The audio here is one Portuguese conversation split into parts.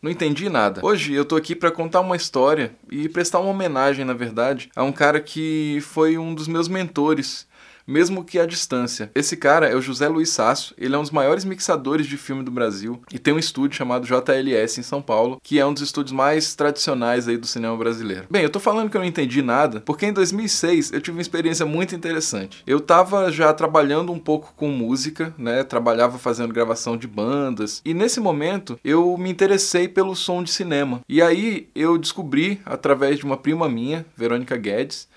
Não entendi nada. Hoje eu tô aqui para contar uma história e prestar uma homenagem, na verdade, a um cara que foi um dos meus mentores mesmo que à distância. Esse cara é o José Luiz Sasso, ele é um dos maiores mixadores de filme do Brasil e tem um estúdio chamado JLS em São Paulo, que é um dos estúdios mais tradicionais aí do cinema brasileiro. Bem, eu tô falando que eu não entendi nada, porque em 2006 eu tive uma experiência muito interessante. Eu tava já trabalhando um pouco com música, né? Trabalhava fazendo gravação de bandas, e nesse momento eu me interessei pelo som de cinema. E aí eu descobri através de uma prima minha, Verônica Guedes,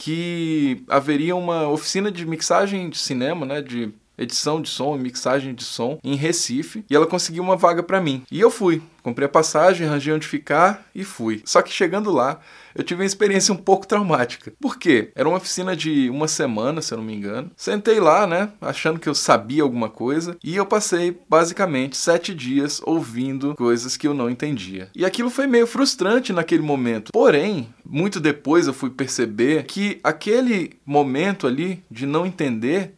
que haveria uma oficina de mixagem de cinema, né, de edição de som e mixagem de som em Recife e ela conseguiu uma vaga para mim. E eu fui, comprei a passagem, arranjei onde ficar e fui. Só que chegando lá, eu tive uma experiência um pouco traumática. Por quê? Era uma oficina de uma semana, se eu não me engano. Sentei lá, né, achando que eu sabia alguma coisa e eu passei basicamente sete dias ouvindo coisas que eu não entendia. E aquilo foi meio frustrante naquele momento. Porém, muito depois eu fui perceber que aquele momento ali de não entender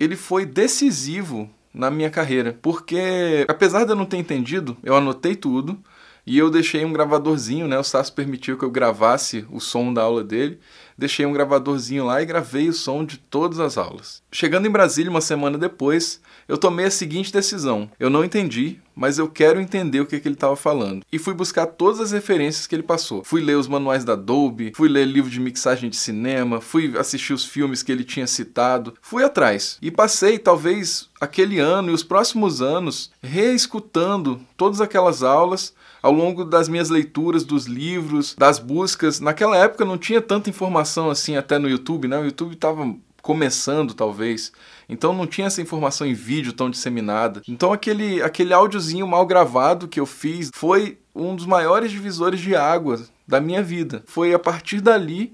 ele foi decisivo na minha carreira, porque apesar de eu não ter entendido, eu anotei tudo e eu deixei um gravadorzinho, né? O Sasso permitiu que eu gravasse o som da aula dele deixei um gravadorzinho lá e gravei o som de todas as aulas. Chegando em Brasília uma semana depois, eu tomei a seguinte decisão: eu não entendi, mas eu quero entender o que, que ele estava falando. E fui buscar todas as referências que ele passou. Fui ler os manuais da Adobe, fui ler livro de mixagem de cinema, fui assistir os filmes que ele tinha citado, fui atrás. E passei talvez aquele ano e os próximos anos reescutando todas aquelas aulas ao longo das minhas leituras dos livros, das buscas. Naquela época não tinha tanta informação assim até no YouTube, né? O YouTube estava começando talvez. Então não tinha essa informação em vídeo tão disseminada. Então aquele aquele áudiozinho mal gravado que eu fiz foi um dos maiores divisores de água da minha vida. Foi a partir dali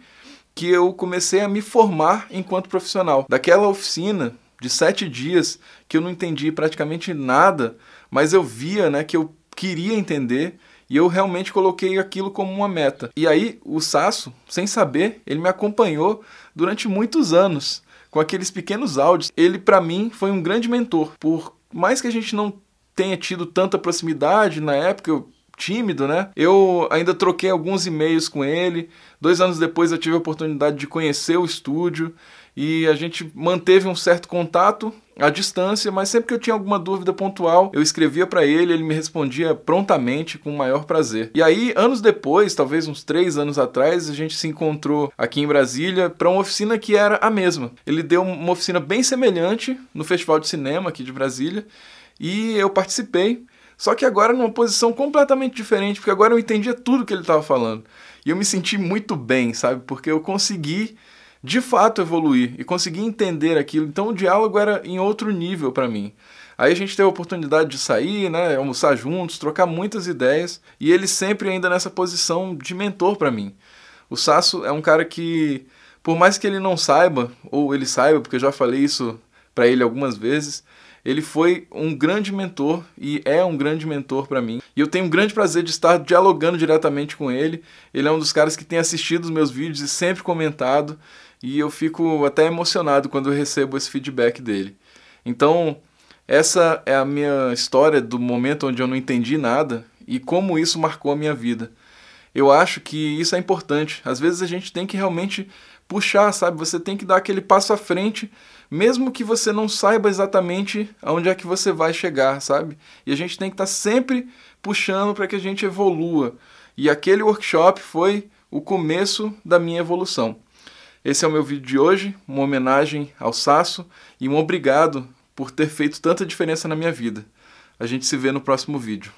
que eu comecei a me formar enquanto profissional. Daquela oficina de sete dias que eu não entendi praticamente nada, mas eu via né, que eu queria entender e eu realmente coloquei aquilo como uma meta. E aí o Sasso, sem saber, ele me acompanhou durante muitos anos com aqueles pequenos áudios. Ele para mim foi um grande mentor. Por mais que a gente não tenha tido tanta proximidade na época, eu tímido, né? Eu ainda troquei alguns e-mails com ele. Dois anos depois eu tive a oportunidade de conhecer o estúdio e a gente manteve um certo contato à distância, mas sempre que eu tinha alguma dúvida pontual, eu escrevia para ele, ele me respondia prontamente com o maior prazer. E aí, anos depois, talvez uns três anos atrás, a gente se encontrou aqui em Brasília para uma oficina que era a mesma. Ele deu uma oficina bem semelhante no Festival de Cinema aqui de Brasília e eu participei. Só que agora numa posição completamente diferente, porque agora eu entendia tudo que ele estava falando. E eu me senti muito bem, sabe? Porque eu consegui de fato evoluir e consegui entender aquilo. Então o diálogo era em outro nível para mim. Aí a gente teve a oportunidade de sair, né, almoçar juntos, trocar muitas ideias e ele sempre ainda nessa posição de mentor para mim. O Sasso é um cara que, por mais que ele não saiba, ou ele saiba, porque eu já falei isso para ele algumas vezes, ele foi um grande mentor e é um grande mentor para mim. E eu tenho um grande prazer de estar dialogando diretamente com ele. Ele é um dos caras que tem assistido os meus vídeos e sempre comentado e eu fico até emocionado quando eu recebo esse feedback dele. Então, essa é a minha história do momento onde eu não entendi nada e como isso marcou a minha vida. Eu acho que isso é importante. Às vezes a gente tem que realmente puxar, sabe? Você tem que dar aquele passo à frente, mesmo que você não saiba exatamente aonde é que você vai chegar, sabe? E a gente tem que estar tá sempre puxando para que a gente evolua. E aquele workshop foi o começo da minha evolução. Esse é o meu vídeo de hoje, uma homenagem ao Sasso e um obrigado por ter feito tanta diferença na minha vida. A gente se vê no próximo vídeo.